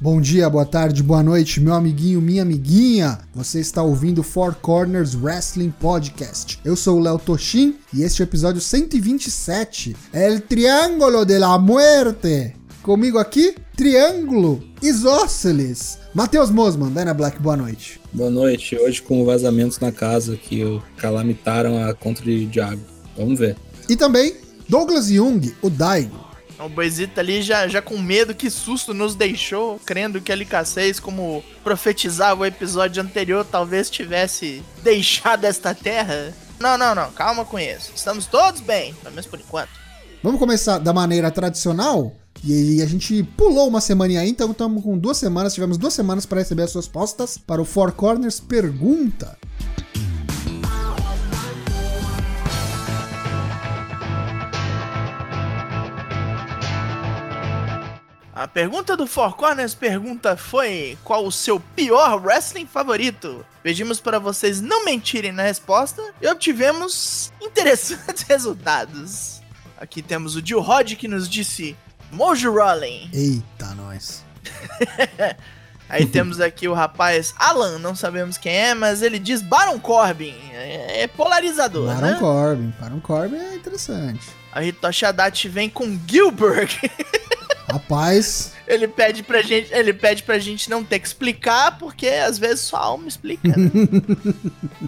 Bom dia, boa tarde, boa noite, meu amiguinho, minha amiguinha. Você está ouvindo Four Corners Wrestling Podcast. Eu sou o Léo Toshin e este é o episódio 127, El Triângulo de la Muerte. Comigo aqui, Triângulo Isósceles. Matheus Mosman, Dana Black, boa noite. Boa noite. Hoje com vazamentos na casa que calamitaram a contra de Diago. Vamos ver. E também Douglas Jung, o Daigo. O Boizito ali já, já com medo, que susto nos deixou, crendo que a LK6, como profetizava o episódio anterior, talvez tivesse deixado esta terra. Não, não, não, calma com isso. Estamos todos bem, pelo menos por enquanto. Vamos começar da maneira tradicional? E a gente pulou uma semana aí, então estamos com duas semanas. Tivemos duas semanas para receber as suas postas para o Four Corners Pergunta. A pergunta do Four Corners pergunta foi: qual o seu pior wrestling favorito? Pedimos para vocês não mentirem na resposta e obtivemos interessantes resultados. Aqui temos o Jill Rod que nos disse Mojo Rolling. Eita, nós. Aí temos aqui o rapaz Alan, não sabemos quem é, mas ele diz Baron Corbin. É, é polarizador, Baron né? Corbin. Baron Corbin é interessante. A Hitoshi Adachi vem com Gilbert. Rapaz, ele pede pra gente, ele pede pra gente não ter que explicar, porque às vezes só a alma explica, né?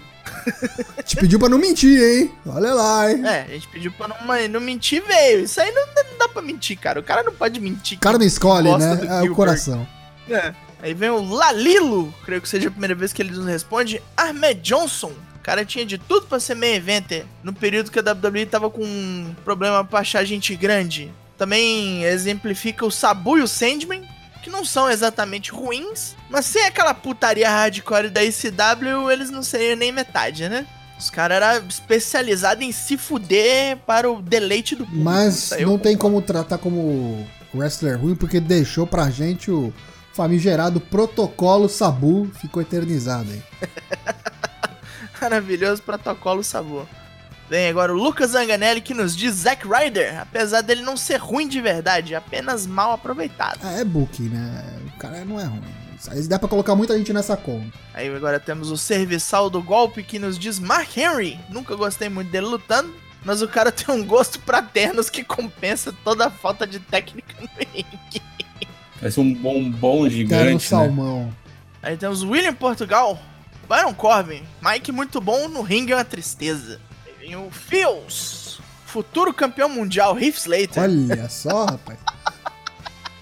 te pediu pra não mentir, hein? Olha lá, hein? É, a gente pediu pra não, não mentir, veio. Isso aí não, não dá pra mentir, cara. O cara não pode mentir. O cara não escolhe, né? É o Gilbert. coração. É. Aí vem o Lalilo, creio que seja a primeira vez que ele nos responde. Ahmed Johnson. O cara tinha de tudo pra ser main eventer no período que a WWE tava com um problema pra achar gente grande. Também exemplifica o Sabu e o Sandman, que não são exatamente ruins, mas sem aquela putaria hardcore da ICW, eles não seriam nem metade, né? Os caras eram especializados em se fuder para o deleite do público. Mas não tem como tratar como wrestler ruim, porque deixou pra gente o famigerado protocolo Sabu, ficou eternizado aí. Maravilhoso protocolo sabor. Vem agora o Lucas Zanganelli que nos diz Zack Ryder, apesar dele não ser ruim de verdade, apenas mal aproveitado. É, é book, né? O cara não é ruim. Aí dá pra colocar muita gente nessa conta. Aí agora temos o serviçal do golpe que nos diz Mark Henry. Nunca gostei muito dele lutando, mas o cara tem um gosto pra ternos que compensa toda a falta de técnica no ringue. Parece um bombom Terno gigante, né? salmão. Aí temos o William Portugal, Baron Corbin, Mike muito bom, no ringue é uma tristeza. Vem o Fields, futuro campeão mundial, Heath Slater. Olha só, rapaz.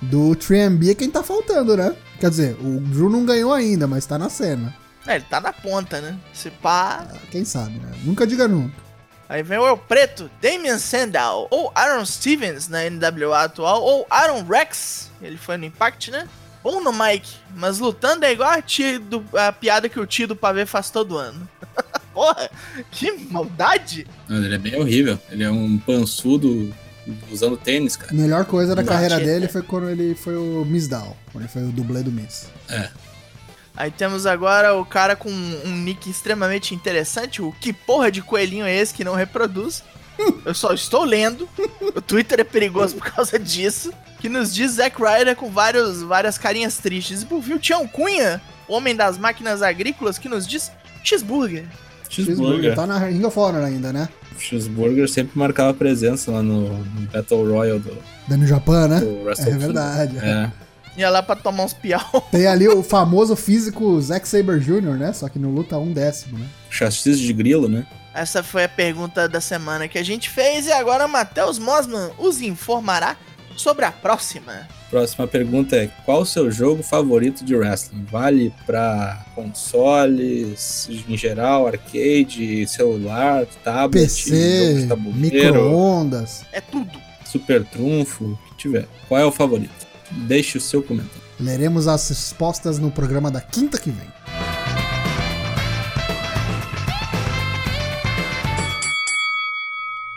Do 3MB é quem tá faltando, né? Quer dizer, o Drew não ganhou ainda, mas tá na cena. É, ele tá na ponta, né? Se pá. Ah, Quem sabe, né? Nunca diga nunca. Aí vem o El Preto, Damian Sandow, ou Aaron Stevens na NWA atual, ou Aaron Rex, ele foi no Impact, né? Bom no Mike, mas lutando é igual a, tia do- a piada que o tio do pavê faz todo ano. Porra, que maldade! Não, ele é bem horrível. Ele é um pançudo usando tênis, cara. A melhor coisa da Não, carreira dele foi quando ele foi o Miss Down, quando ele foi o dublê do Miss. É. Aí temos agora o cara com um nick extremamente interessante, o que porra de coelhinho é esse que não reproduz? Eu só estou lendo, o Twitter é perigoso por causa disso, que nos diz Zack Ryder com vários, várias carinhas tristes. E por fim o Tião Cunha, homem das máquinas agrícolas, que nos diz cheeseburger. Cheeseburger. Tá na Ring of Honor ainda, né? Cheeseburger sempre marcava presença lá no, no Battle Royale do, Da no Japão, né? É verdade. É. Ia lá pra tomar uns piau. Tem ali o famoso físico Zack Saber Jr., né? Só que no luta um décimo, né? Chassi de grilo, né? Essa foi a pergunta da semana que a gente fez e agora Matheus Mosman os informará sobre a próxima. Próxima pergunta é: qual o seu jogo favorito de wrestling? Vale pra consoles, em geral, arcade, celular, tablet, jogo PC, micro-ondas. É tudo. super trunfo, o que tiver. Qual é o favorito? Deixe o seu comentário. Leremos as respostas no programa da quinta que vem.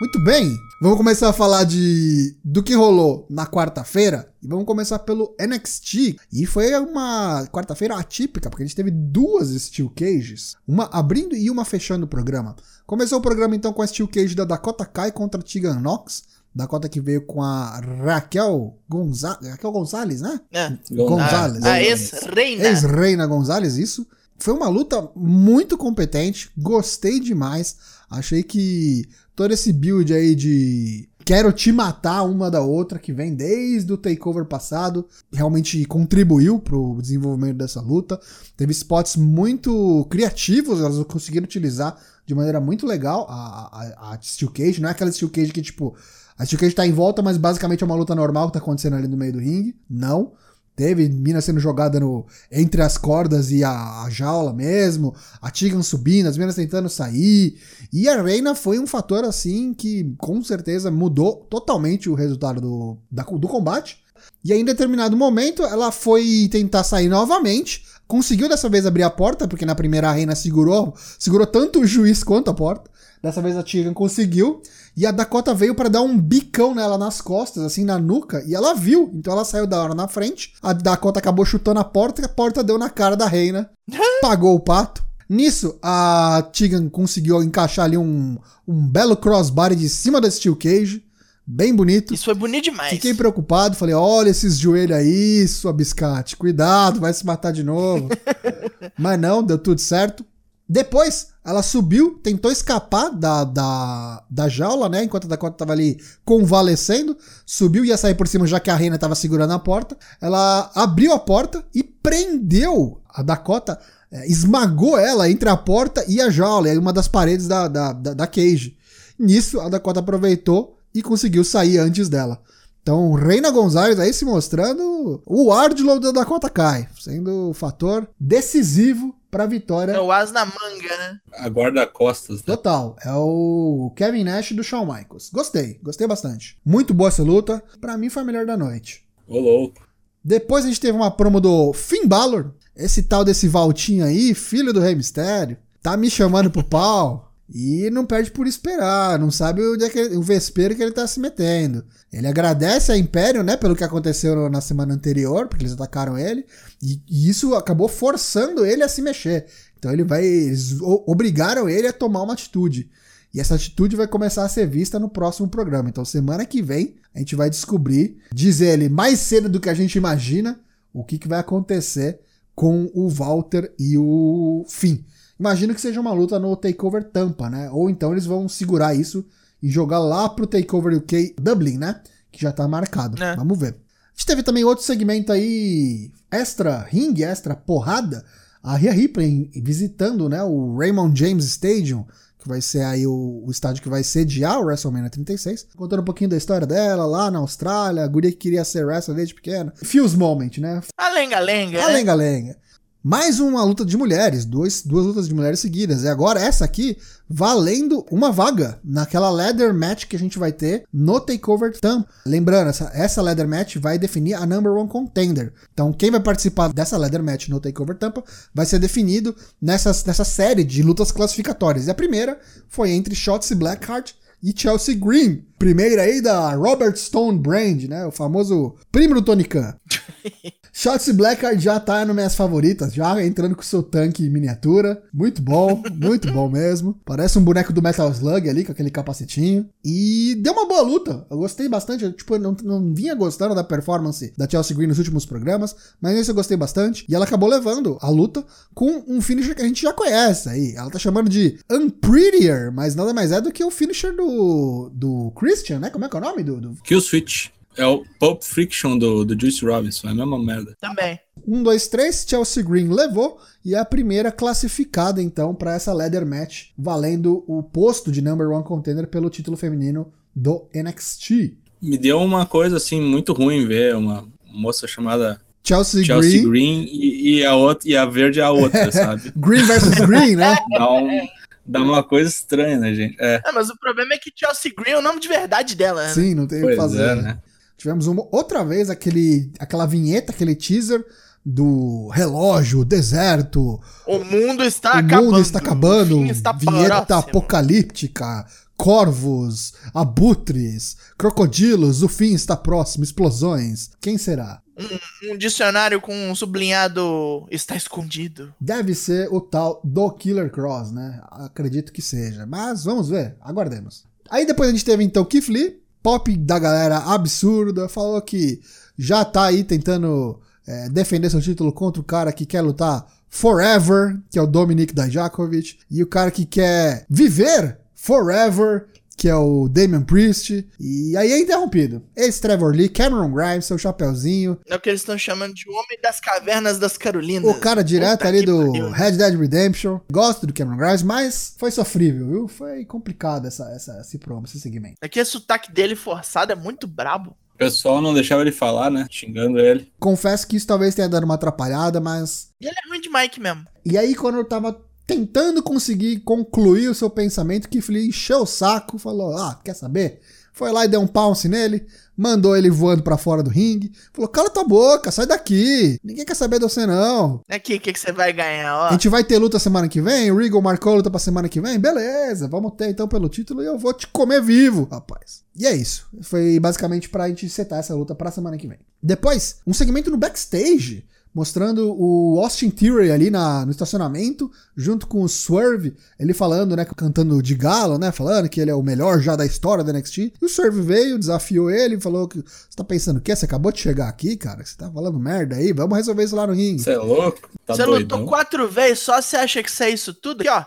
Muito bem, vamos começar a falar de do que rolou na quarta-feira e vamos começar pelo NXT. E foi uma quarta-feira atípica, porque a gente teve duas Steel Cages, uma abrindo e uma fechando o programa. Começou o programa então com a Steel Cage da Dakota Kai contra Tegan Nox. Dakota que veio com a Raquel, Gonza Raquel Gonzalez, né? É. Gonzalez. A, a ex-reina. Ex-reina Gonzalez, isso. Foi uma luta muito competente, gostei demais. Achei que todo esse build aí de quero te matar uma da outra, que vem desde o takeover passado, realmente contribuiu pro desenvolvimento dessa luta. Teve spots muito criativos, elas conseguiram utilizar de maneira muito legal a, a, a Steel Cage. Não é aquela Steel Cage que, tipo, a Steel Cage tá em volta, mas basicamente é uma luta normal que tá acontecendo ali no meio do ringue. Não. Teve mina sendo jogada no, entre as cordas e a, a jaula mesmo, a Tigan subindo, as minas tentando sair. E a Reina foi um fator assim que com certeza mudou totalmente o resultado do, da, do combate. E aí, em determinado momento, ela foi tentar sair novamente. Conseguiu dessa vez abrir a porta, porque na primeira a Reina segurou, segurou tanto o juiz quanto a porta. Dessa vez a Tegan conseguiu. E a Dakota veio para dar um bicão nela nas costas, assim, na nuca. E ela viu. Então ela saiu da hora na frente. A Dakota acabou chutando a porta e a porta deu na cara da reina. Pagou o pato. Nisso, a Tegan conseguiu encaixar ali um, um belo crossbody de cima da Steel Cage. Bem bonito. Isso foi bonito demais. Fiquei preocupado, falei: olha esses joelhos aí, sua biscate, cuidado, vai se matar de novo. Mas não, deu tudo certo. Depois, ela subiu, tentou escapar da, da, da jaula, né? Enquanto a Dakota tava ali convalescendo. Subiu e ia sair por cima, já que a reina tava segurando a porta. Ela abriu a porta e prendeu a Dakota, é, esmagou ela entre a porta e a jaula, e uma das paredes da, da, da, da cage. Nisso, a Dakota aproveitou e conseguiu sair antes dela. Então, Reina Gonzalez aí se mostrando o Ardlow da Dakota Kai, sendo o fator decisivo para a vitória. É o as na manga, né? A guarda-costas. Né? Total. É o Kevin Nash do Shawn Michaels. Gostei, gostei bastante. Muito boa essa luta. Para mim foi a melhor da noite. Ô, louco. Depois a gente teve uma promo do Finn Balor. Esse tal desse Valtinho aí, filho do Rei Mistério, tá me chamando pro pau. E não perde por esperar, não sabe onde é que ele, o vespeiro que ele tá se metendo. Ele agradece a Império, né, pelo que aconteceu na semana anterior, porque eles atacaram ele, e, e isso acabou forçando ele a se mexer. Então ele vai. Eles obrigaram ele a tomar uma atitude. E essa atitude vai começar a ser vista no próximo programa. Então, semana que vem, a gente vai descobrir, diz ele, mais cedo do que a gente imagina, o que, que vai acontecer com o Walter e o Finn. Imagino que seja uma luta no Takeover Tampa, né? Ou então eles vão segurar isso e jogar lá pro Takeover UK Dublin, né? Que já tá marcado. É. Vamos ver. A gente teve também outro segmento aí, extra ring, extra porrada. A Rhea Ripley visitando, né, o Raymond James Stadium, que vai ser aí o, o, estádio que vai sediar o WrestleMania 36. Contando um pouquinho da história dela lá na Austrália, a guria que queria ser wrestler desde pequena. Feels Moment, né? A lenga-lenga. A né? Mais uma luta de mulheres, dois, duas lutas de mulheres seguidas. E agora essa aqui valendo uma vaga naquela ladder match que a gente vai ter no Takeover Tampa. Lembrando, essa, essa match vai definir a number one contender. Então quem vai participar dessa ladder match no Takeover Tampa vai ser definido nessa, nessa série de lutas classificatórias. E a primeira foi entre Shotzi Blackheart e Chelsea Green. Primeira aí da Robert Stone Brand, né? O famoso primo do Tony Khan. Shotzi Blackheart já tá nas minhas favoritas, já entrando com seu tanque miniatura. Muito bom, muito bom mesmo. Parece um boneco do Metal Slug ali, com aquele capacetinho. E deu uma boa luta. Eu gostei bastante. Eu, tipo, não, não vinha gostando da performance da Chelsea Green nos últimos programas, mas nesse eu gostei bastante. E ela acabou levando a luta com um finisher que a gente já conhece aí. Ela tá chamando de Unprettier, mas nada mais é do que o finisher do, do Christian, né? Como é que é o nome do. do... Kill Switch. É o Pulp Friction do, do Juice Robinson, é a mesma merda. Também. Um, dois, três, Chelsea Green levou e é a primeira classificada então para essa ladder match, valendo o posto de number one contender pelo título feminino do NXT. Me deu uma coisa assim muito ruim ver uma moça chamada Chelsea, Chelsea Green, Green e, e, a outra e a verde a outra, sabe? green versus Green, né? Dá um, dá uma coisa estranha, né, gente? É. é. mas o problema é que Chelsea Green é o nome de verdade dela, né? Sim, não tem o que fazer. É, né? Tivemos uma, outra vez aquele, aquela vinheta, aquele teaser do relógio, deserto. O mundo está o acabando. O mundo está acabando. Está vinheta próximo. apocalíptica. corvos, abutres, crocodilos, o fim está próximo, explosões. Quem será? Um, um dicionário com um sublinhado está escondido. Deve ser o tal do Killer Cross, né? Acredito que seja. Mas vamos ver, aguardemos. Aí depois a gente teve então Keith Lee, pop da galera absurda, falou que já tá aí tentando é, defender seu título contra o cara que quer lutar forever, que é o Dominic Dijakovic, e o cara que quer viver forever, que é o Damian Priest, e aí é interrompido. Esse Trevor Lee, Cameron Grimes, seu chapeuzinho. É o que eles estão chamando de Homem das Cavernas das Carolinas. O cara direto Puta ali que do pariu. Red Dead Redemption. Gosto do Cameron Grimes, mas foi sofrível, viu? Foi complicado essa, essa, esse promo, esse segmento. Aqui o sotaque dele forçado é muito brabo. O pessoal não deixava ele falar, né? Xingando ele. Confesso que isso talvez tenha dado uma atrapalhada, mas E ele é ruim de Mike mesmo. E aí, quando eu tava tentando conseguir concluir o seu pensamento, que Lee encheu o saco, falou: Ah, quer saber? Foi lá e deu um pounce nele, mandou ele voando pra fora do ringue, falou: Cala tua boca, sai daqui, ninguém quer saber de você não. Aqui, o que, que você vai ganhar, ó? A gente vai ter luta semana que vem, o Regal marcou luta pra semana que vem, beleza, vamos ter então pelo título e eu vou te comer vivo, rapaz. E é isso, foi basicamente pra gente setar essa luta pra semana que vem. Depois, um segmento no backstage, mostrando o Austin Theory ali na, no estacionamento, junto com o Swerve, ele falando, né, cantando de galo, né, falando que ele é o melhor já da história da NXT. E o Swerve veio, desafiou ele, falou que você tá pensando o quê? Você acabou de chegar aqui, cara? Você tá falando merda aí? Vamos resolver isso lá no ringue. Você é louco? Tá você doidão? lutou quatro vezes só, você acha que isso é isso tudo? Aqui, ó.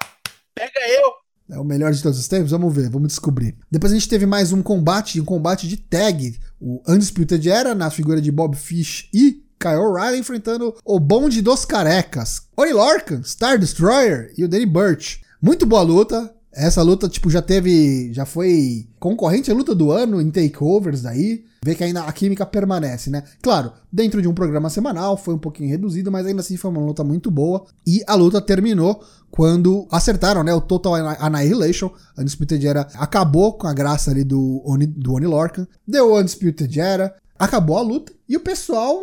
Pega eu. É o melhor de todos os tempos? Vamos ver, vamos descobrir. Depois a gente teve mais um combate, um combate de tag. O Undisputed Era, na figura de Bob Fish e Kyle O'Reilly, enfrentando o bonde dos carecas. Oni Lorcan, Star Destroyer e o Danny Burch. Muito boa luta. Essa luta, tipo, já teve. Já foi concorrente à luta do ano em takeovers daí. Vê que ainda a química permanece, né? Claro, dentro de um programa semanal, foi um pouquinho reduzido, mas ainda assim foi uma luta muito boa. E a luta terminou quando acertaram, né? O Total Anni- Annihilation. A Undisputed Era acabou com a graça ali do Oni, do Oni Lorcan. Deu o Undisputed Era. Acabou a luta. E o pessoal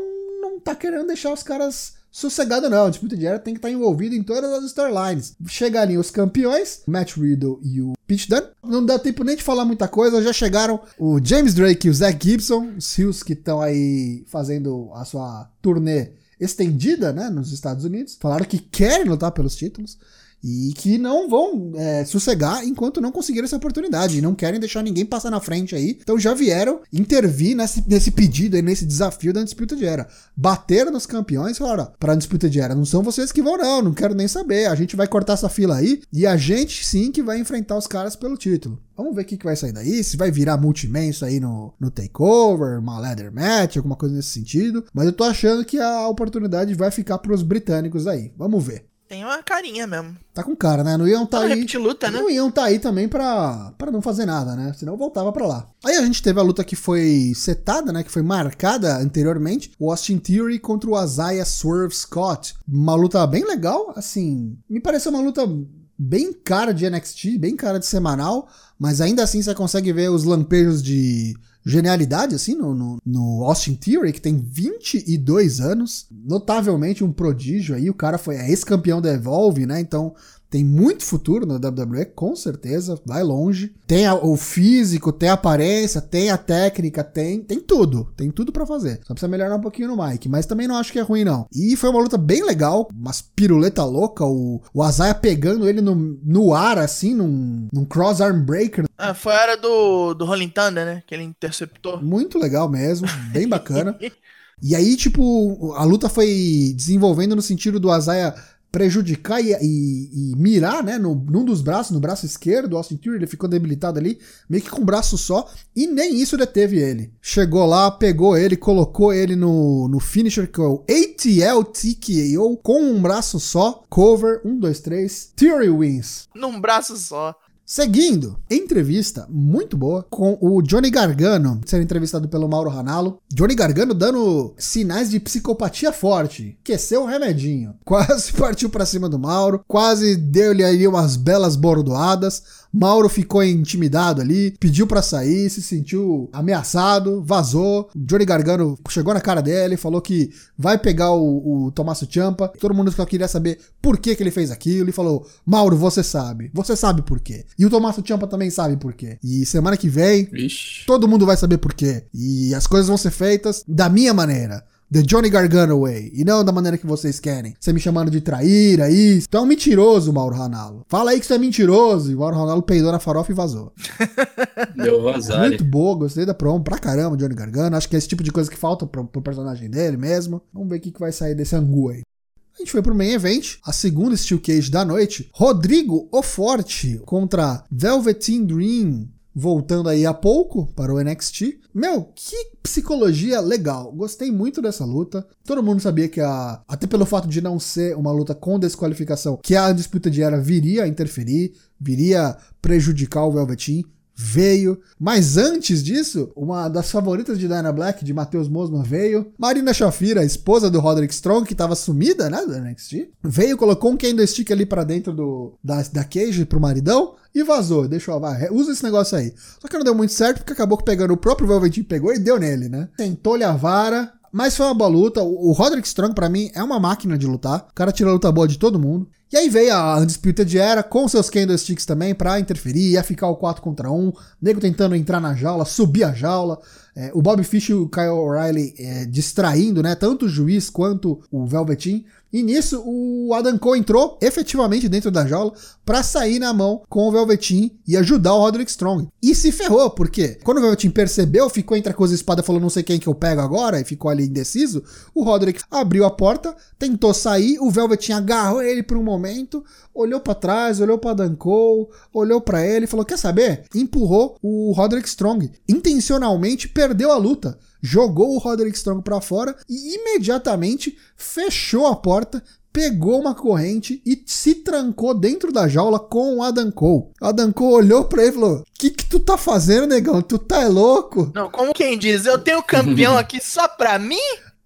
tá querendo deixar os caras sossegado não. O Undisputed Era tem que estar envolvido em todas as storylines. Chega ali os campeões, Matt Riddle e o Pete Dunne. Não dá tempo nem de falar muita coisa. Já chegaram o James Drake e o Zack Gibson, os Rios que estão aí fazendo a sua turnê estendida, né, nos Estados Unidos. Falaram que querem lutar pelos títulos. E que não vão é, sossegar enquanto não conseguirem essa oportunidade. E não querem deixar ninguém passar na frente aí. Então já vieram intervir nesse, nesse pedido aí, nesse desafio da Undisputed Era. Bateram nos campeões e falaram: ó, pra Undisputed Era, não são vocês que vão, não. Não quero nem saber. A gente vai cortar essa fila aí. E a gente sim que vai enfrentar os caras pelo título. Vamos ver o que, que vai sair daí. Se vai virar multiman isso aí no, no takeover, uma leather match, alguma coisa nesse sentido. Mas eu tô achando que a oportunidade vai ficar pros britânicos aí. Vamos ver. Tem uma carinha mesmo. Tá com cara, né? Não iam tá Não, aí. luta, né? Não iam tá aí também pra, pra não fazer nada, né? Senão voltava pra lá. Aí a gente teve a luta que foi setada, né? Que foi marcada anteriormente. O Austin Theory contra o Isaiah Swerve Scott. Uma luta bem legal, assim. Me pareceu uma luta bem cara de NXT, bem cara de semanal. Mas ainda assim você consegue ver os lampejos de genialidade, assim, no, no, no Austin Theory, que tem 22 anos. Notavelmente um prodígio aí. O cara foi é ex-campeão da Evolve, né? Então tem muito futuro na WWE, com certeza, vai longe. Tem a- o físico, tem a aparência, tem a técnica, tem, tem tudo, tem tudo pra fazer. Só precisa melhorar um pouquinho no mic, mas também não acho que é ruim não. E foi uma luta bem legal, umas piruleta louca, o, o Azaia pegando ele no, no ar assim, num, num cross arm breaker, Ah, foi a hora do, do Rolling Thunder, né? Que ele interceptou. muito legal mesmo, bem bacana. E aí, tipo, a luta foi desenvolvendo no sentido do Azaia prejudicar e, e- e mirar, né, no, num dos braços, no braço esquerdo, o Austin Theory, ele ficou debilitado ali, meio que com um braço só, e nem isso deteve ele. Chegou lá, pegou ele, colocou ele no, no finisher, que é o ATL TKO, com um braço só, cover, um, dois, três, Theory wins. Num braço só. Seguindo, entrevista muito boa com o Johnny Gargano, sendo entrevistado pelo Mauro Ranallo. Johnny Gargano dando sinais de psicopatia forte, aqueceu o remedinho. Quase partiu pra cima do Mauro, quase deu-lhe ali umas belas bordoadas. Mauro ficou intimidado ali, pediu pra sair, se sentiu ameaçado, vazou. Johnny Gargano chegou na cara dele, falou que vai pegar o, o Tommaso Ciampa. Todo mundo queria saber por que, que ele fez aquilo e falou: Mauro, você sabe, você sabe por quê. E o Tommaso Ciampa também sabe por quê. E semana que vem, Vixe. todo mundo vai saber por quê. E as coisas vão ser feitas da minha maneira. The Johnny Gargano way. E não da maneira que vocês querem. Você me chamando de traíra, isso. Tu é um mentiroso, Mauro Ranallo. Fala aí que você é mentiroso. E o Mauro Ranallo peidou na farofa e vazou. Deu vazar. Muito boa, gostei da promo pra caramba, Johnny Gargano. Acho que é esse tipo de coisa que falta pro, pro personagem dele mesmo. Vamos ver o que, que vai sair desse angu aí. A gente foi pro main event, a segunda Steel Cage da noite. Rodrigo O Forte contra Velveteen Dream. Voltando aí a pouco para o NXT. Meu, que psicologia legal. Gostei muito dessa luta. Todo mundo sabia que a. Até pelo fato de não ser uma luta com desqualificação, que a disputa de era viria a interferir, viria prejudicar o Velveteen veio. Mas antes disso, uma das favoritas de Dana Black, de Matheus Mosman, veio. Marina Shafira, esposa do Roderick Strong, que tava sumida, né, do NXT, veio, colocou um candlestick ali para dentro do, da, da cage pro maridão e vazou. Deixou, vai, usa esse negócio aí. Só que não deu muito certo, porque acabou pegando o próprio Velveteen, pegou e deu nele, né? Tentou-lhe a vara, mas foi uma boa luta. O Roderick Strong, para mim, é uma máquina de lutar. O cara tirou a luta boa de todo mundo. E aí veio a Undisputed Era com seus candlesticks também pra interferir, ia ficar o 4 contra 1, nego tentando entrar na jaula, subir a jaula, é, o Bob Fish e o Kyle O'Reilly é, distraindo, né, tanto o juiz quanto o Velveteen, e nisso o Adam Cole entrou efetivamente dentro da jaula para sair na mão com o Velveteen e ajudar o Roderick Strong. E se ferrou, porque quando o Velveteen percebeu, ficou entre a coisa e a espada, falou não sei quem que eu pego agora, e ficou ali indeciso, o Roderick abriu a porta, tentou sair, o Velveteen agarrou ele por um momento, olhou para trás, olhou para Dan Cole, olhou para ele falou: "Quer saber?" Empurrou o Roderick Strong, intencionalmente perdeu a luta jogou o Roderick Strong para fora e imediatamente fechou a porta, pegou uma corrente e se trancou dentro da jaula com o Adam Cole. O Adam Cole olhou pra ele e falou: Que que tu tá fazendo, negão? Tu tá louco? Não, como quem diz, eu tenho campeão aqui só pra mim?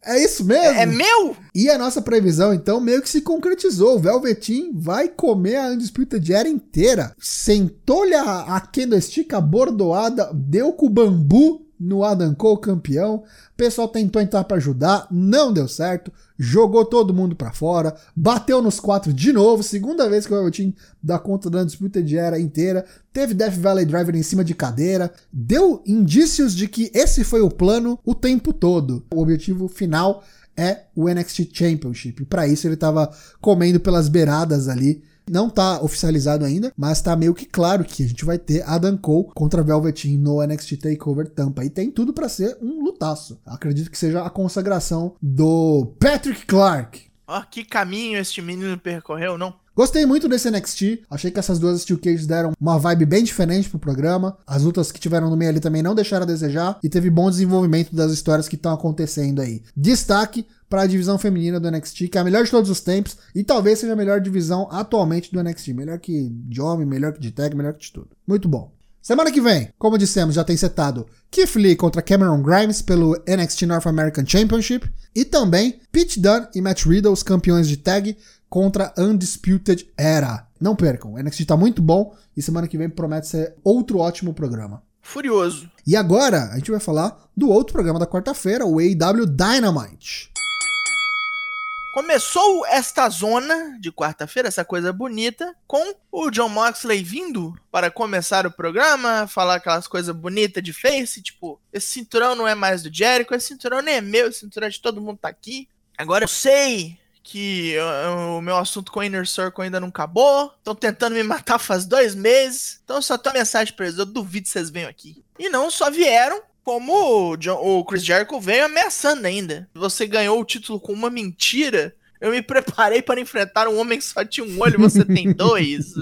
É isso mesmo? É meu? E a nossa previsão, então, meio que se concretizou. O Velveteen vai comer a Undisputed Era inteira. Sentou-lhe a, a candlestick abordoada, deu com o bambu no Adam Cole campeão. O pessoal tentou entrar para ajudar, não deu certo. Jogou todo mundo para fora, bateu nos quatro de novo, segunda vez que o Velveteen dá conta da disputa de era inteira. Teve Death Valley Driver em cima de cadeira, deu indícios de que esse foi o plano o tempo todo. O objetivo final é o NXT Championship. Para isso ele estava comendo pelas beiradas ali não tá oficializado ainda, mas tá meio que claro que a gente vai ter Adam Cole contra Velveteen no NXT TakeOver Tampa. E tem tudo para ser um lutaço. Acredito que seja a consagração do Patrick Clark. Ó, que caminho este menino percorreu, não? Gostei muito desse NXT. Achei que essas duas Steel Cages deram uma vibe bem diferente pro programa. As lutas que tiveram no meio ali também não deixaram a desejar. E teve bom desenvolvimento das histórias que estão acontecendo aí. Destaque para a divisão feminina do NXT, que é a melhor de todos os tempos. E talvez seja a melhor divisão atualmente do NXT. Melhor que de homem, melhor que de tag, melhor que de tudo. Muito bom. Semana que vem, como dissemos, já tem setado Keith Lee contra Cameron Grimes pelo NXT North American Championship e também Pete Dunne e Matt Riddle, os campeões de tag, contra Undisputed Era. Não percam, o NXT tá muito bom e semana que vem promete ser outro ótimo programa. Furioso. E agora a gente vai falar do outro programa da quarta-feira, o AEW Dynamite. Começou esta zona de quarta-feira, essa coisa bonita, com o John Moxley vindo para começar o programa, falar aquelas coisas bonitas de face, tipo, esse cinturão não é mais do Jericho, esse cinturão nem é meu, esse cinturão de todo mundo tá aqui. Agora eu sei que uh, o meu assunto com o Inner Circle ainda não acabou, estão tentando me matar faz dois meses, então só tô mensagem pra eles, eu duvido que vocês venham aqui. E não só vieram, como o, John, o Chris Jericho veio ameaçando ainda. Você ganhou o título com uma mentira. Eu me preparei para enfrentar um homem que só tinha um olho, você tem dois.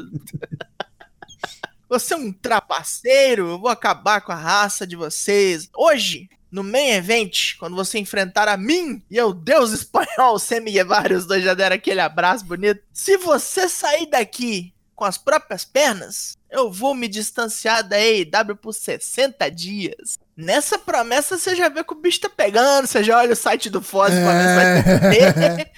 você é um trapaceiro, eu vou acabar com a raça de vocês. Hoje, no main event, quando você enfrentar a mim e o deus espanhol Semi Guevara, os dois já deram aquele abraço bonito. Se você sair daqui com as próprias pernas, eu vou me distanciar da AEW por 60 dias. Nessa promessa você já vê que o bicho tá pegando, você já olha o site do Foz pra ver se.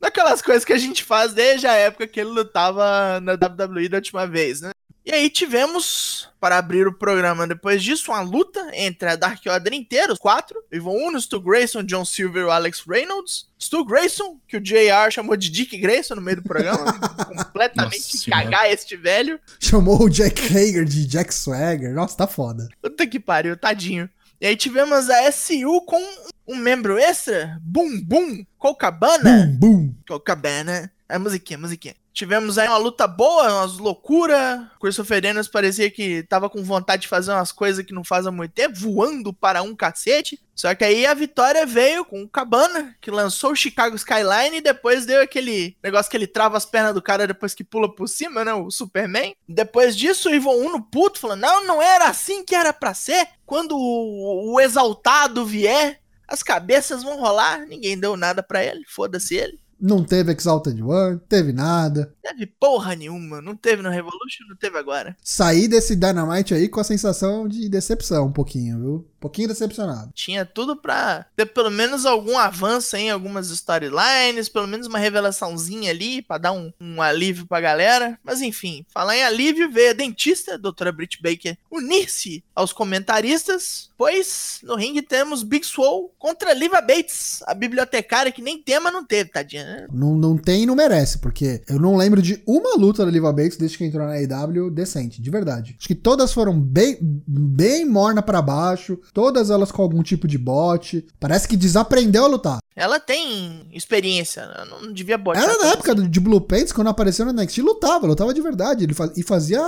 Daquelas coisas que a gente faz desde a época que ele lutava na WWE da última vez, né? E aí tivemos, para abrir o programa depois disso, uma luta entre a Dark Order inteira, os quatro. Ivan Uno, Stu Grayson, John Silver e Alex Reynolds. Stu Grayson, que o JR chamou de Dick Grayson no meio do programa. completamente Nossa cagar este velho. Chamou o Jack Hager de Jack Swagger. Nossa, tá foda. Puta que pariu, tadinho. E aí tivemos a SU com um membro extra, Boom Boom, Cocabana. Boom, boom. Cocabana. É musiquinha, musiquinha. Tivemos aí uma luta boa, umas loucuras. Christopher Daniels parecia que tava com vontade de fazer umas coisas que não faz há muito tempo, voando para um cacete. Só que aí a vitória veio com o Cabana, que lançou o Chicago Skyline e depois deu aquele negócio que ele trava as pernas do cara depois que pula por cima, né? O Superman. Depois disso, o Ivon Uno puto falando: Não, não era assim que era pra ser. Quando o, o exaltado vier, as cabeças vão rolar. Ninguém deu nada pra ele, foda-se ele. Não teve Exalted One, teve nada. Teve porra nenhuma. Não teve no Revolution, não teve agora. Saí desse Dynamite aí com a sensação de decepção um pouquinho, viu? Um pouquinho decepcionado. Tinha tudo pra ter pelo menos algum avanço em algumas storylines, pelo menos uma revelaçãozinha ali pra dar um, um alívio pra galera. Mas enfim, falar em alívio, veio a dentista, a doutora Britt Baker, unir-se aos comentaristas, pois no ringue temos Big Swole contra Liva Bates, a bibliotecária que nem tema não teve, tadinha. né? Não, não tem e não merece, porque eu não lembro de uma luta da Liva Bates desde que entrou na AEW decente, de verdade. Acho que todas foram bem, bem morna pra baixo, todas elas com algum tipo de bote. Parece que desaprendeu a lutar. Ela tem experiência, né? não devia botar. Ela na época de Blue Pants, quando apareceu no NXT, lutava, lutava de verdade. Ele faz- e fazia,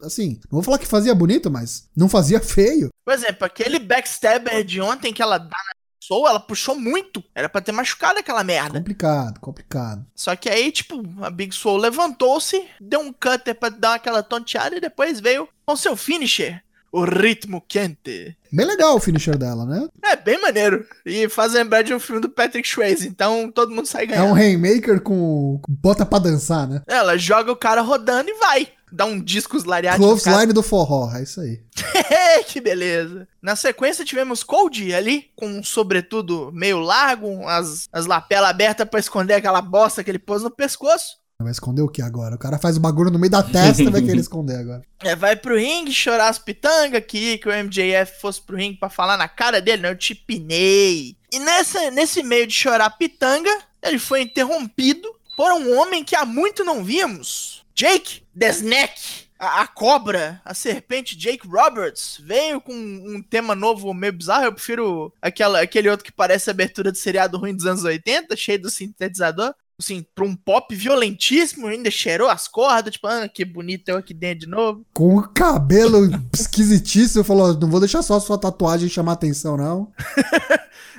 assim, não vou falar que fazia bonito, mas não fazia feio. Por exemplo, aquele backstabber de ontem que ela dá na pessoa, ela puxou muito. Era pra ter machucado aquela merda. Complicado, complicado. Só que aí, tipo, a Big Soul levantou-se, deu um cutter pra dar aquela tonteada e depois veio com seu finisher, o ritmo quente. Bem legal o finisher dela, né? É bem maneiro. E faz lembrar de um filme do Patrick Swayze, então todo mundo sai É ganhando. um Rainmaker com bota pra dançar, né? Ela joga o cara rodando e vai. Dá um disco cara. Clothesline do forró, é isso aí. que beleza. Na sequência tivemos Cold ali, com um sobretudo meio largo, as, as lapelas abertas pra esconder aquela bosta que ele pôs no pescoço. Vai esconder o que agora? O cara faz o bagulho no meio da testa vai querer esconder agora. É, vai pro ringue chorar as pitangas, queria que o MJF fosse pro ringue pra falar na cara dele, não, eu te pinei. E nessa, nesse meio de chorar pitanga, ele foi interrompido por um homem que há muito não víamos. Jake the Snake, a, a cobra, a serpente Jake Roberts, veio com um tema novo meio bizarro. Eu prefiro aquela, aquele outro que parece abertura de seriado ruim dos anos 80, cheio do sintetizador. Assim, pra um pop violentíssimo, ainda cheirou as cordas, tipo, ah, que bonito eu aqui dentro de novo. Com o cabelo esquisitíssimo, falou: não vou deixar só sua tatuagem chamar atenção, não.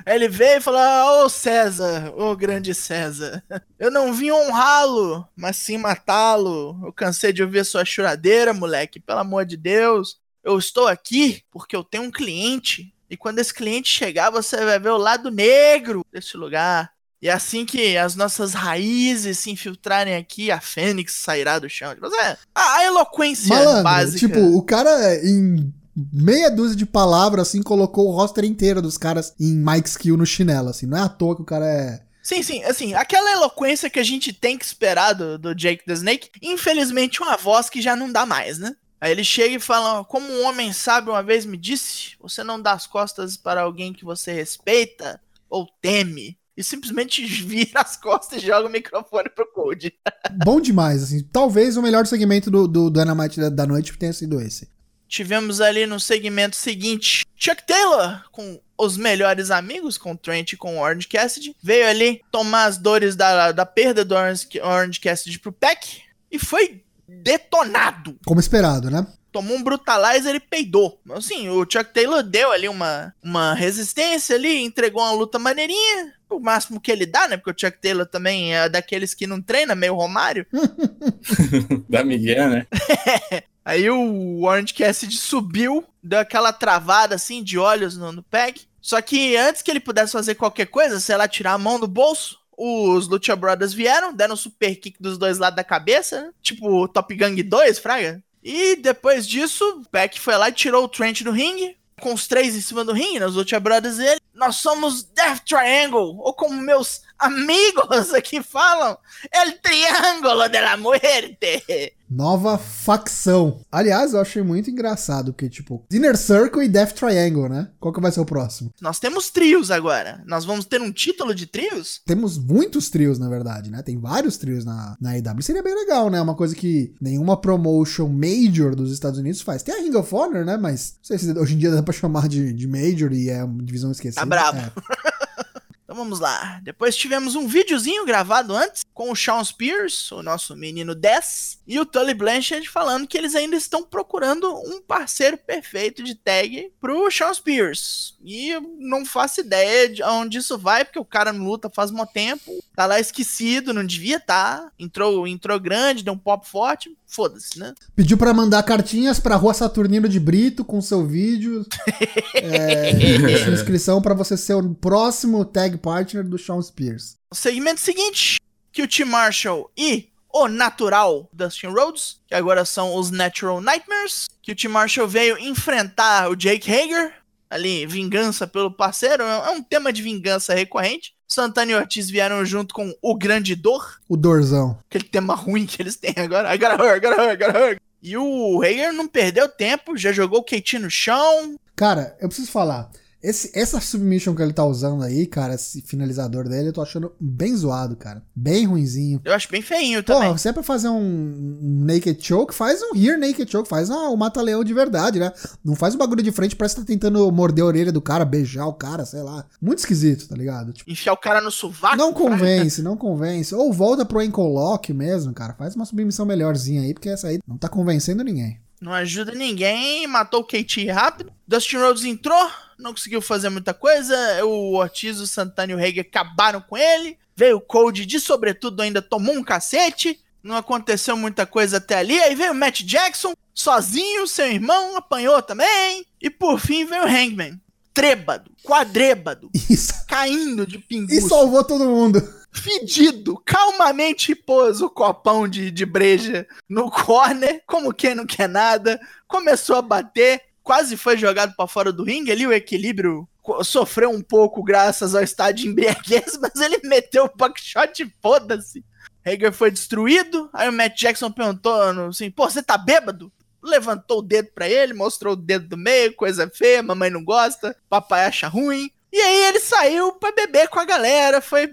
Aí ele veio e falou: Ô César, ô grande César, eu não vim honrá-lo, mas sim matá-lo. Eu cansei de ouvir a sua choradeira, moleque, pelo amor de Deus. Eu estou aqui porque eu tenho um cliente. E quando esse cliente chegar, você vai ver o lado negro desse lugar. E assim que as nossas raízes se infiltrarem aqui, a Fênix sairá do chão. Tipo, é, a a eloquência Malandro, básica. tipo, o cara em meia dúzia de palavras, assim, colocou o roster inteiro dos caras em Mike Skill no chinelo, assim. Não é à toa que o cara é. Sim, sim, assim, aquela eloquência que a gente tem que esperar do, do Jake the Snake, infelizmente uma voz que já não dá mais, né? Aí ele chega e fala, como um homem sábio uma vez me disse, você não dá as costas para alguém que você respeita ou teme. E simplesmente vira as costas e joga o microfone pro Code. Bom demais, assim. Talvez o melhor segmento do, do Dynamite da, da noite tenha sido esse. Tivemos ali no segmento seguinte Chuck Taylor com os melhores amigos, com o Trent e com o Orange Cassidy. Veio ali tomar as dores da, da perda do Orange, Orange Cassidy pro Peck e foi detonado. Como esperado, né? Tomou um brutalizer e peidou. Assim, o Chuck Taylor deu ali uma, uma resistência ali, entregou uma luta maneirinha. O máximo que ele dá, né? Porque o Chuck Taylor também é daqueles que não treina, meio Romário. da Miguel, né? Aí o Orange Cassidy subiu, deu aquela travada assim de olhos no, no Peg. Só que antes que ele pudesse fazer qualquer coisa, sei lá, tirar a mão do bolso, os Lucha Brothers vieram, deram um super kick dos dois lados da cabeça, né? tipo Top Gang 2, fraga. E depois disso, o Peck foi lá e tirou o Trent do ringue, com os três em cima do ringue, né? os Lucha Brothers e ele. Nós somos Death Triangle, ou como meus amigos aqui falam, El Triângulo de la Muerte. Nova facção. Aliás, eu achei muito engraçado, porque, tipo, Inner Circle e Death Triangle, né? Qual que vai ser o próximo? Nós temos trios agora. Nós vamos ter um título de trios? Temos muitos trios, na verdade, né? Tem vários trios na, na AEW. Seria bem legal, né? Uma coisa que nenhuma promotion major dos Estados Unidos faz. Tem a Ring of Honor, né? Mas não sei se hoje em dia dá pra chamar de, de major e é uma divisão esquecida. Tá brabo. É. Então vamos lá. Depois tivemos um videozinho gravado antes com o Sean Spears, o nosso menino 10, e o Tully Blanchard falando que eles ainda estão procurando um parceiro perfeito de tag pro Sean Spears. E eu não faço ideia de onde isso vai, porque o cara não luta faz muito tempo, tá lá esquecido, não devia estar. Tá. Entrou, entrou grande, deu um pop forte, foda-se, né? Pediu para mandar cartinhas pra Rua Saturnino de Brito com seu vídeo. é, inscrição para você ser o próximo tag partner do Sean Spears. O segmento seguinte, que o Tim Marshall e o natural Dustin Rhodes, que agora são os Natural Nightmares, que o Tim Marshall veio enfrentar o Jake Hager, ali, vingança pelo parceiro, é um tema de vingança recorrente. Santana e Ortiz vieram junto com o Grande Dor. O Dorzão. Aquele tema ruim que eles têm agora. Hurt, gotta hurt. E o Hager não perdeu tempo, já jogou o Kate no chão. Cara, eu preciso falar. Esse, essa submission que ele tá usando aí, cara, esse finalizador dele, eu tô achando bem zoado, cara. Bem ruinzinho. Eu acho bem feinho também. Porra, você é pra fazer um, um naked choke, faz um here naked choke, faz um, um mata-leão de verdade, né? Não faz o bagulho de frente, parece que tá tentando morder a orelha do cara, beijar o cara, sei lá. Muito esquisito, tá ligado? Tipo, Enfiar o cara no sovaco. Não convence, não convence. Ou volta pro ankle lock mesmo, cara. Faz uma submissão melhorzinha aí, porque essa aí não tá convencendo ninguém. Não ajuda ninguém, matou o KT rápido. Dustin Rhodes entrou, não conseguiu fazer muita coisa. O Ortiz, o Santana e o Hager acabaram com ele. Veio o Cold de sobretudo, ainda tomou um cacete. Não aconteceu muita coisa até ali. Aí veio o Matt Jackson, sozinho, seu irmão apanhou também. E por fim veio o Hangman. Trêbado, quadrêbado, Isso. caindo de pinguço. E salvou todo mundo. Fedido, calmamente pôs o copão de, de breja no corner, como quem não quer nada. Começou a bater, quase foi jogado para fora do ringue. Ali o equilíbrio sofreu um pouco graças ao estado de embriaguez, mas ele meteu o buckshot e foda-se. Hager foi destruído. Aí o Matt Jackson perguntou assim: pô, você tá bêbado? Levantou o dedo para ele, mostrou o dedo do meio, coisa feia, mamãe não gosta, papai acha ruim. E aí ele saiu pra beber com a galera, foi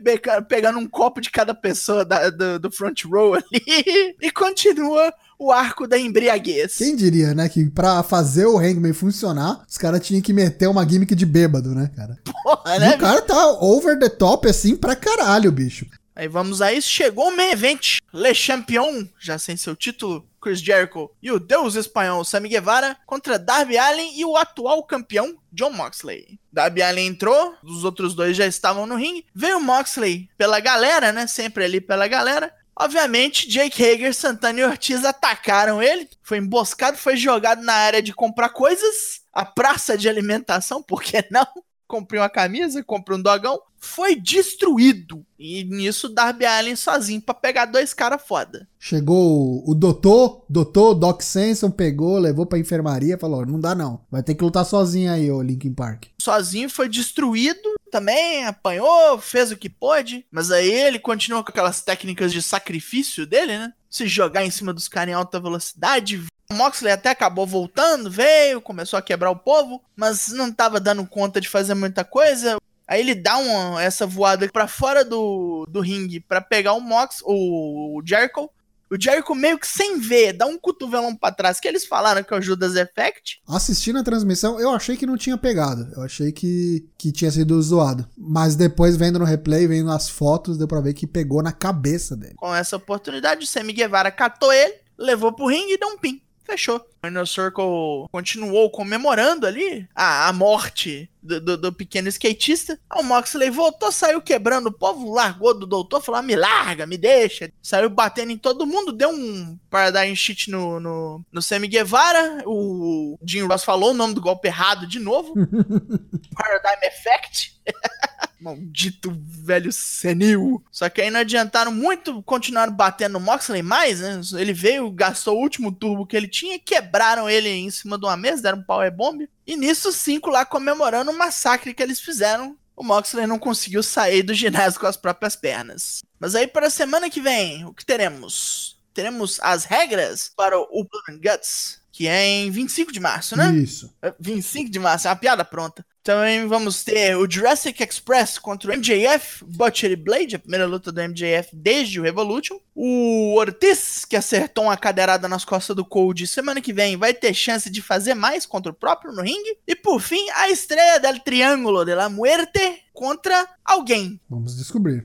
pegando um copo de cada pessoa da, do, do front row ali e continua o arco da embriaguez. Quem diria, né, que pra fazer o Hangman funcionar, os caras tinham que meter uma gimmick de bêbado, né, cara? Porra, né? E o cara tá over the top assim pra caralho, bicho. Aí vamos aí, chegou o main event. Le Champion, já sem seu título, Chris Jericho e o deus espanhol Sammy Guevara contra Darby Allin e o atual campeão John Moxley. Darby Allin entrou, os outros dois já estavam no ringue. Veio Moxley pela galera, né? Sempre ali pela galera. Obviamente, Jake Hager, Santana e Ortiz atacaram ele. Foi emboscado, foi jogado na área de comprar coisas. A praça de alimentação, por que não? Comprei uma camisa, comprei um dogão, foi destruído. E nisso Darby Allen sozinho para pegar dois caras foda. Chegou o doutor, doutor Doc Samson pegou, levou pra enfermaria, falou: "Não dá não, vai ter que lutar sozinho aí, ô Linkin Park". Sozinho foi destruído, também apanhou, fez o que pôde, mas aí ele continua com aquelas técnicas de sacrifício dele, né? Se jogar em cima dos caras em alta velocidade, o Moxley até acabou voltando, veio, começou a quebrar o povo, mas não estava dando conta de fazer muita coisa. Aí ele dá uma, essa voada para fora do, do ringue para pegar o Mox, o, Jericho. O Jericho meio que sem ver, dá um cotovelão para trás, que eles falaram que é o Judas Effect. Assistindo a transmissão, eu achei que não tinha pegado. Eu achei que, que tinha sido zoado. Mas depois, vendo no replay, vendo as fotos, deu pra ver que pegou na cabeça dele. Com essa oportunidade, o Sammy Guevara catou ele, levou pro ringue e deu um pin fechou. O Inner Circle continuou comemorando ali a, a morte do, do, do, pequeno skatista. O Moxley voltou, saiu quebrando o povo, largou do doutor, falou: ah, me larga, me deixa. Saiu batendo em todo mundo, deu um paradigm shit no, no, no Sammy Guevara. O Jim Ross falou o nome do golpe errado de novo. paradigm Effect. Maldito velho senil. Só que aí não adiantaram muito, continuaram batendo no Moxley mais, né? Ele veio, gastou o último turbo que ele tinha, quebraram ele em cima de uma mesa, deram um power bomb. E nisso, os cinco lá comemorando o massacre que eles fizeram. O Moxley não conseguiu sair do ginásio com as próprias pernas. Mas aí para a semana que vem, o que teremos? teremos as regras para o Blood Guts, que é em 25 de março, né? Isso. É, 25 de março, é uma piada pronta. Também vamos ter o Jurassic Express contra o MJF, Butcher e Blade, a primeira luta do MJF desde o Revolution. O Ortiz, que acertou uma cadeirada nas costas do Cold semana que vem, vai ter chance de fazer mais contra o próprio no ringue. E por fim, a estreia del Triângulo de la Muerte contra alguém. Vamos descobrir.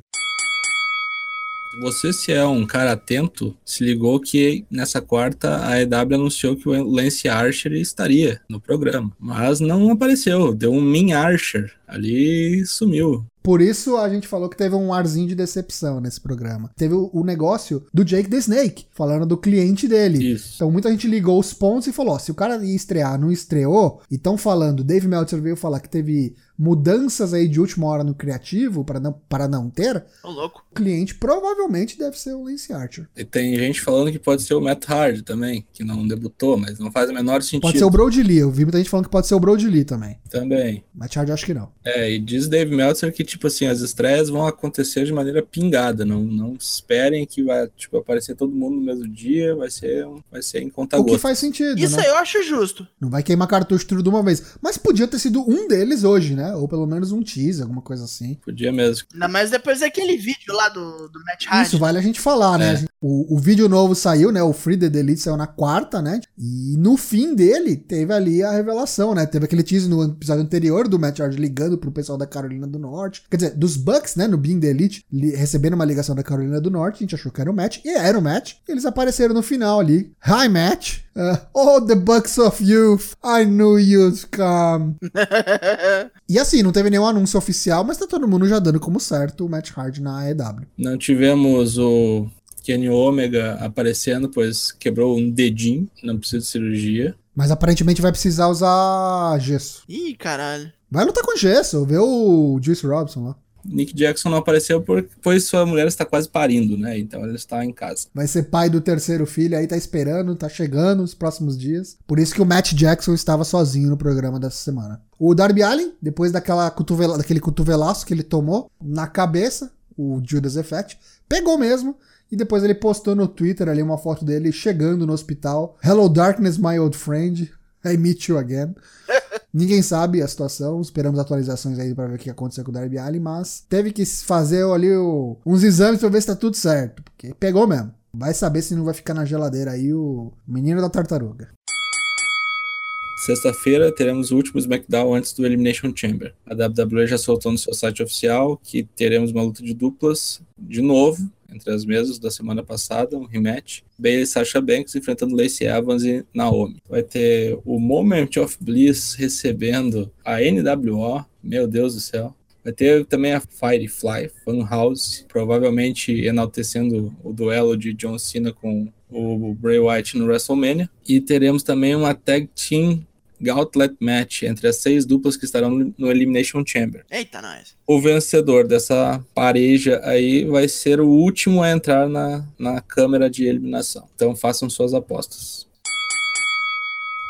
Você, se é um cara atento, se ligou que nessa quarta a EW anunciou que o Lance Archer estaria no programa. Mas não apareceu, deu um Min Archer ali sumiu. Por isso a gente falou que teve um arzinho de decepção nesse programa. Teve o, o negócio do Jake the Snake, falando do cliente dele. Isso. Então muita gente ligou os pontos e falou: ó, se o cara ia estrear, não estreou, e estão falando, Dave Meltzer veio falar que teve mudanças aí de última hora no criativo para não, para não ter, louco. o cliente provavelmente deve ser o Lance Archer. E tem gente falando que pode ser o Matt Hardy também, que não debutou, mas não faz o menor sentido. Pode ser o Brody Lee, eu vi muita gente falando que pode ser o Brody Lee também. Também. Mas Charge acho que não. É, e diz Dave Meltzer que, tipo assim, as estreias vão acontecer de maneira pingada. Não, não esperem que vai, tipo, aparecer todo mundo no mesmo dia. Vai ser, um- vai ser em conta O que faz sentido, Isso né? aí eu acho justo. Não vai queimar cartucho tudo de uma vez. Mas podia ter sido um deles hoje, né? Ou pelo menos um teaser, alguma coisa assim. Podia mesmo. Ainda mais depois daquele vídeo lá do, do Matt Hardy. Isso vale a gente falar, né? É. O, o vídeo novo saiu, né? O Free the Elite saiu na quarta, né? E no fim dele teve ali a revelação, né? Teve aquele teaser no episódio anterior do Matt Hardy ligando pro pessoal da Carolina do Norte. Quer dizer, dos Bucks, né? No Being the Elite, li- recebendo uma ligação da Carolina do Norte. A gente achou que era o Matt. E era o Matt. E eles apareceram no final ali. Hi, Matt. Uh, oh, the Bucks of Youth. I knew you'd come. E assim, não teve nenhum anúncio oficial, mas tá todo mundo já dando como certo o Matt Hardy na AEW. Não tivemos o Kenny Omega aparecendo, pois quebrou um dedinho, não precisa de cirurgia. Mas aparentemente vai precisar usar gesso. Ih, caralho. Vai lutar com gesso, vê o Juice Robson lá. Nick Jackson não apareceu por- pois sua mulher está quase parindo, né? Então ele está em casa. Vai ser pai do terceiro filho, aí tá esperando, tá chegando os próximos dias. Por isso que o Matt Jackson estava sozinho no programa dessa semana. O Darby Allin, depois daquela cotovela, daquele cotovelaço que ele tomou na cabeça, o Judas Effect, pegou mesmo. E depois ele postou no Twitter ali uma foto dele chegando no hospital. Hello darkness, my old friend. I meet you again. Ninguém sabe a situação, esperamos atualizações aí pra ver o que aconteceu com o Darby Allin, mas teve que fazer ali o- uns exames pra ver se tá tudo certo, porque pegou mesmo. Vai saber se não vai ficar na geladeira aí o menino da tartaruga. Sexta-feira teremos o último SmackDown antes do Elimination Chamber. A WWE já soltou no seu site oficial que teremos uma luta de duplas de novo entre as mesas da semana passada, um rematch. Bailey e Sasha Banks enfrentando Lacey Evans e Naomi. Vai ter o Moment of Bliss recebendo a NWO. Meu Deus do céu. Vai ter também a Firefly Funhouse, provavelmente enaltecendo o duelo de John Cena com o Bray Wyatt no WrestleMania. E teremos também uma Tag Team Gauntlet Match entre as seis duplas que estarão no Elimination Chamber. Eita, nós. O vencedor dessa pareja aí vai ser o último a entrar na, na câmera de eliminação. Então façam suas apostas.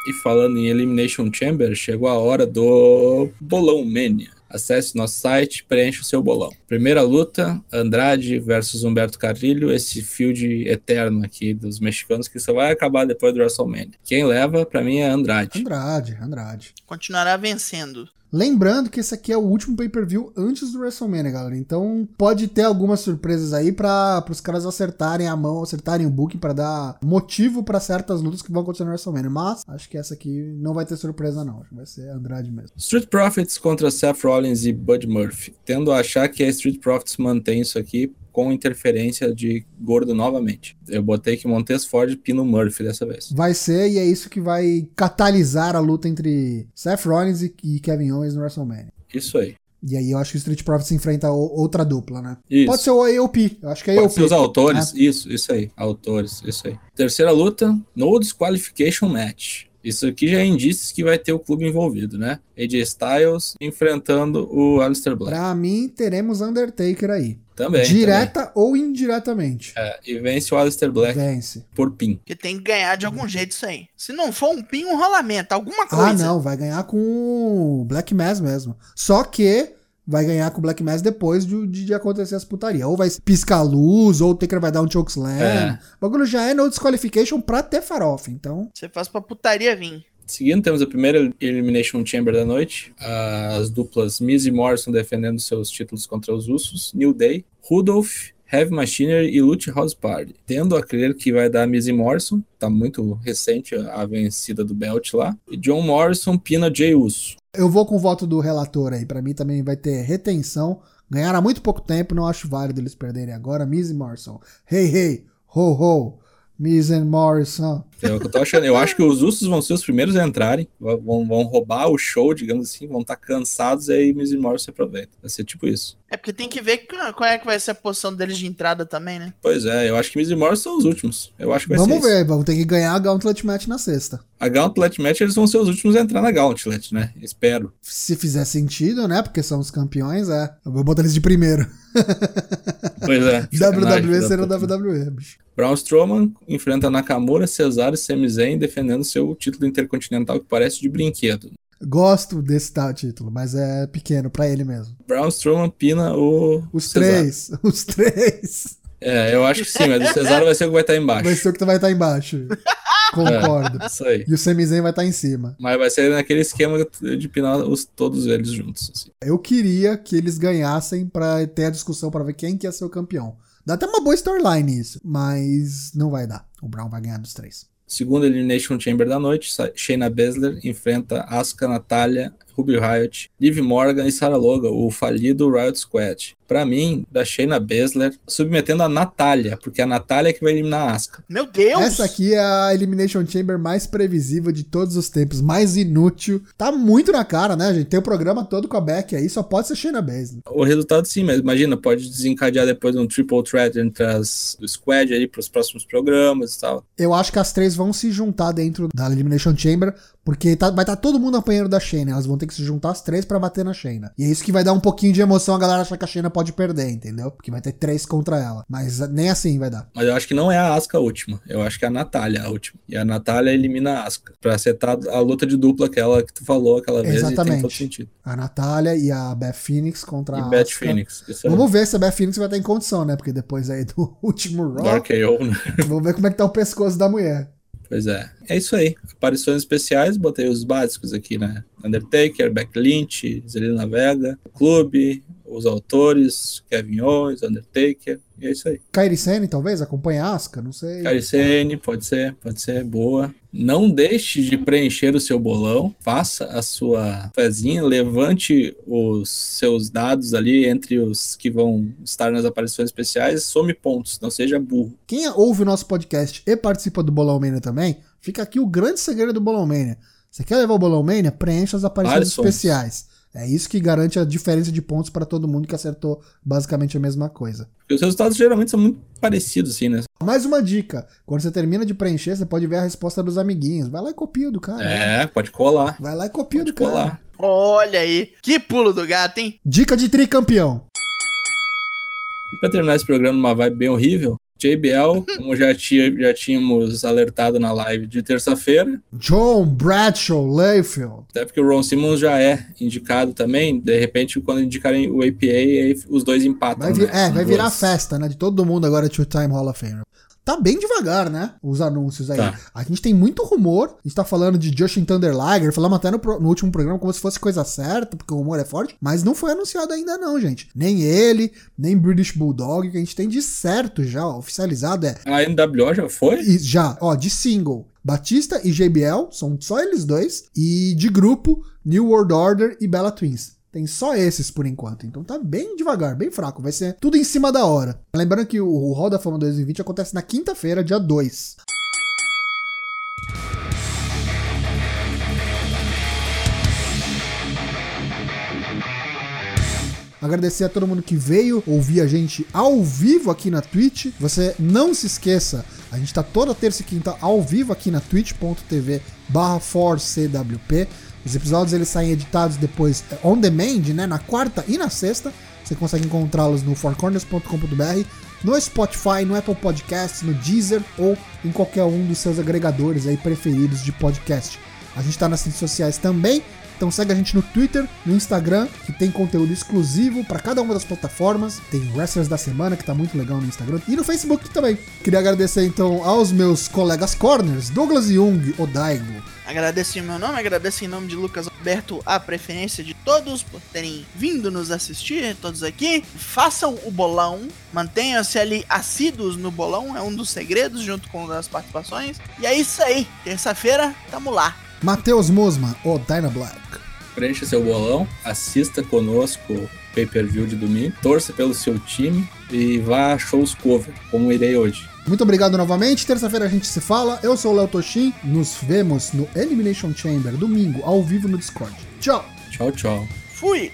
E falando em Elimination Chamber, chegou a hora do Bolão Mania. Acesse nosso site, preencha o seu bolão. Primeira luta, Andrade versus Humberto Carrilho, esse field eterno aqui dos mexicanos que só vai acabar depois do WrestleMania. Quem leva, pra mim, é Andrade. Andrade, Andrade. Continuará vencendo. Lembrando que esse aqui é o último pay-per-view antes do WrestleMania, galera. Então pode ter algumas surpresas aí para os caras acertarem a mão, acertarem o booking para dar motivo para certas lutas que vão acontecer no WrestleMania. Mas acho que essa aqui não vai ter surpresa não, acho que vai ser Andrade mesmo. Street Profits contra Seth Rollins e Bud Murphy. Tendo a achar que a Street Profits mantém isso aqui com interferência de gordo novamente. Eu botei que Montes Ford pina o Murphy dessa vez. Vai ser e é isso que vai catalisar a luta entre Seth Rollins e Kevin Owens no WrestleMania. Isso aí. E aí eu acho que o Street Profits enfrenta o- outra dupla, né? Isso. Pode ser o AOP, eu acho que é Pode AOP. ser os autores. né? Isso, isso aí. Autores, isso aí. Terceira luta, no disqualification match. Isso aqui já é indícios que vai ter o clube envolvido, né? AJ Styles enfrentando o Aleister Black. Pra mim, teremos Undertaker aí. Também. Direta ou indiretamente. também. É, e vence o Aleister Black Vence. por pin. Porque tem que ganhar de algum jeito isso aí. Se não for um pin, um rolamento, alguma Ah, coisa. não, vai ganhar com o Black Mass mesmo. Só que vai ganhar com o Black Mass depois de, de, de acontecer as putaria. Ou vai piscar a luz, ou o Taker vai dar um chokeslam. É. O bagulho já é no disqualification pra ter farofa, então... Você faz pra putaria vir. Seguindo, temos a primeira Elimination Chamber da noite. As duplas Miz e Morrison defendendo seus títulos contra os Usos. New Day, Rudolph, Heavy Machinery e Lute House Party. Tendo a crer que vai dar e Morrison. Tá muito recente a vencida do Belt lá. E John Morrison, Pina Jay Uso. Eu vou com o voto do relator aí. Pra mim também vai ter retenção. Ganharam há muito pouco tempo, não acho válido eles perderem agora. E Morrison. Hey, hey, ho, ho. Miz and Morrison. É o que eu tô achando. Eu acho que os Usos vão ser os primeiros a entrarem. Vão, vão roubar o show, digamos assim. Vão estar cansados e aí Miz e Morrison aproveita. Vai ser tipo isso. É porque tem que ver qual é que vai ser a posição deles de entrada também, né? Pois é, eu acho que Miz e Morrison são os últimos. Eu acho que vai Vamos ser ver, isso. vamos ter que ganhar a Gauntlet Match na sexta. A Gauntlet Match, eles vão ser os últimos a entrar na Gauntlet, né? Espero. Se fizer sentido, né? Porque são os campeões, é. Eu vou botar eles de primeiro. Pois é. WWE será. WWE, bicho. Braun Strowman enfrenta Nakamura, Cesaro e Sami Zayn defendendo seu título intercontinental que parece de brinquedo. Gosto desse tal título, mas é pequeno pra ele mesmo. Braun Strowman pina o Os Cesaro. três, os três. É, eu acho que sim, mas o Cesaro vai ser o que vai estar embaixo. Vai ser o que vai estar embaixo. Concordo. Isso aí. E o Sami Zayn vai estar em cima. Mas vai ser naquele esquema de pinar os, todos eles juntos. assim. Eu queria que eles ganhassem pra ter a discussão pra ver quem que ia ser o campeão. Dá até uma boa storyline isso, mas não vai dar. O Brown vai ganhar dos três. Segundo Elimination Chamber da noite, Shayna Baszler enfrenta Asuka, Natália, Ruby Riot, Liv Morgan e Sarah Logan, o falido Riot Squad. Pra mim, da Shayna Baszler, submetendo a Natália, porque é a Natália que vai eliminar a Asuka. Meu Deus! Essa aqui é a Elimination Chamber mais previsível de todos os tempos, mais inútil. Tá muito na cara, né, gente? Tem o programa todo com a Beck aí, só pode ser Shayna Baszler. O resultado sim, mas imagina, pode desencadear depois um triple threat entre as do squad aí pros próximos programas e tal. Eu acho que as três vão se juntar dentro da Elimination Chamber, porque tá- vai estar todo mundo apanhando da Shayna. Elas vão ter que se juntar as três pra bater na Shayna. E é isso que vai dar um pouquinho de emoção a galera achar que a Shayna pode perder, entendeu? Porque vai ter três contra ela. Mas nem assim vai dar. Mas eu acho que não é a Asuka a última. Eu acho que é a Natália a última. E a Natália elimina a Asuka. Pra acertar a luta de dupla, aquela que tu falou aquela vez, e tem Exatamente. todo sentido. A Natália e a Beth Phoenix contra E a Beth Asuka. Phoenix. Vamos ver se a Beth Phoenix vai estar em condição, né? Porque depois aí do último Raw, Dark né? vamos ver como é que tá o pescoço da mulher. Pois é. É isso aí. Aparições especiais, botei os básicos aqui, né? Undertaker, Beck Lynch, Zelina Vega, Clube, os autores, Kevin Owens, Undertaker. E é isso aí. Kairi Sane, talvez? Acompanha a Asuka? Não sei. Caricene, pode ser, pode ser, boa. Não deixe de preencher o seu bolão, faça a sua fezinha, levante os seus dados ali entre os que vão estar nas aparições especiais, some pontos, não seja burro. Quem ouve o nosso podcast e participa do Bolão Mania também, fica aqui o grande segredo do Bolão Mania. Você quer levar o Bolão Mania? Preencha as aparições Aparições. especiais. É isso que garante a diferença de pontos pra todo mundo que acertou basicamente a mesma coisa. Porque os resultados geralmente são muito parecidos, assim, né? Mais uma dica: quando você termina de preencher, você pode ver a resposta dos amiguinhos. Vai lá e copia do cara. né? É, pode colar. Vai lá e copia Pode do cara. colar. Olha aí, que pulo do gato, hein? Dica de tricampeão. E pra terminar esse programa numa vibe bem horrível, JBL, como já, tinha, já tínhamos alertado na live de terça-feira, John Bradshaw Layfield. até porque o Ron Simmons já é indicado também, de repente, quando indicarem o APA, aí os dois empatam. Vai vir- né? é, vai virar festa, né? De todo mundo agora, Two-Time Hall of Fame. Tá bem devagar, né? Os anúncios aí. Tá. A gente tem muito rumor. A gente tá falando de Justin Thunder Liger. Falamos até no, no último programa como se fosse coisa certa, porque o rumor é forte. Mas não foi anunciado ainda, não, gente. Nem ele, nem British Bulldog. Que a gente tem de certo já, oficializado é. A NWO já foi? e já, ó, de single. Batista e JBL, são só eles dois. E de grupo, New World Order e Bella Twins. Tem só esses por enquanto. Então tá bem devagar, bem fraco. Vai ser tudo em cima da hora. Lembrando que o Hall da Fama 2020 acontece na quinta-feira, dia 2. Agradecer a todo mundo que veio ouvir a gente ao vivo aqui na Twitch. Você não se esqueça, a gente tá toda terça e quinta ao vivo aqui na twitch.tv barra 4CWP. Os episódios eles saem editados depois eh, on demand, né? Na quarta e na sexta. Você consegue encontrá-los no fourcorners.com.br, no Spotify, no Apple Podcasts, no Deezer ou em qualquer um dos seus agregadores aí preferidos de podcast. A gente tá nas redes sociais também, Então segue a gente no Twitter, no Instagram, que tem conteúdo exclusivo para cada uma das plataformas. Tem Wrestlers da Semana, que tá muito legal no Instagram, e no Facebook também. Queria agradecer então aos meus colegas corners, Douglas Jung, Odaigo, Agradeço em meu nome, agradeço em nome de Lucas Alberto a preferência de todos por terem vindo nos assistir, todos aqui. Façam o bolão, mantenham-se ali assíduos no bolão, é um dos segredos, junto com as participações. E é isso aí, terça-feira, tamo lá. Matheus Mosma, o Dyna Black. Preencha seu bolão, assista conosco o pay-per-view de domingo, torça pelo seu time e vá a shows cover, como irei hoje. Muito obrigado novamente. Terça-feira a gente se fala. Eu sou o Léo Toshin. Nos vemos no Elimination Chamber, domingo, ao vivo no Discord. Tchau! Tchau, tchau. Fui!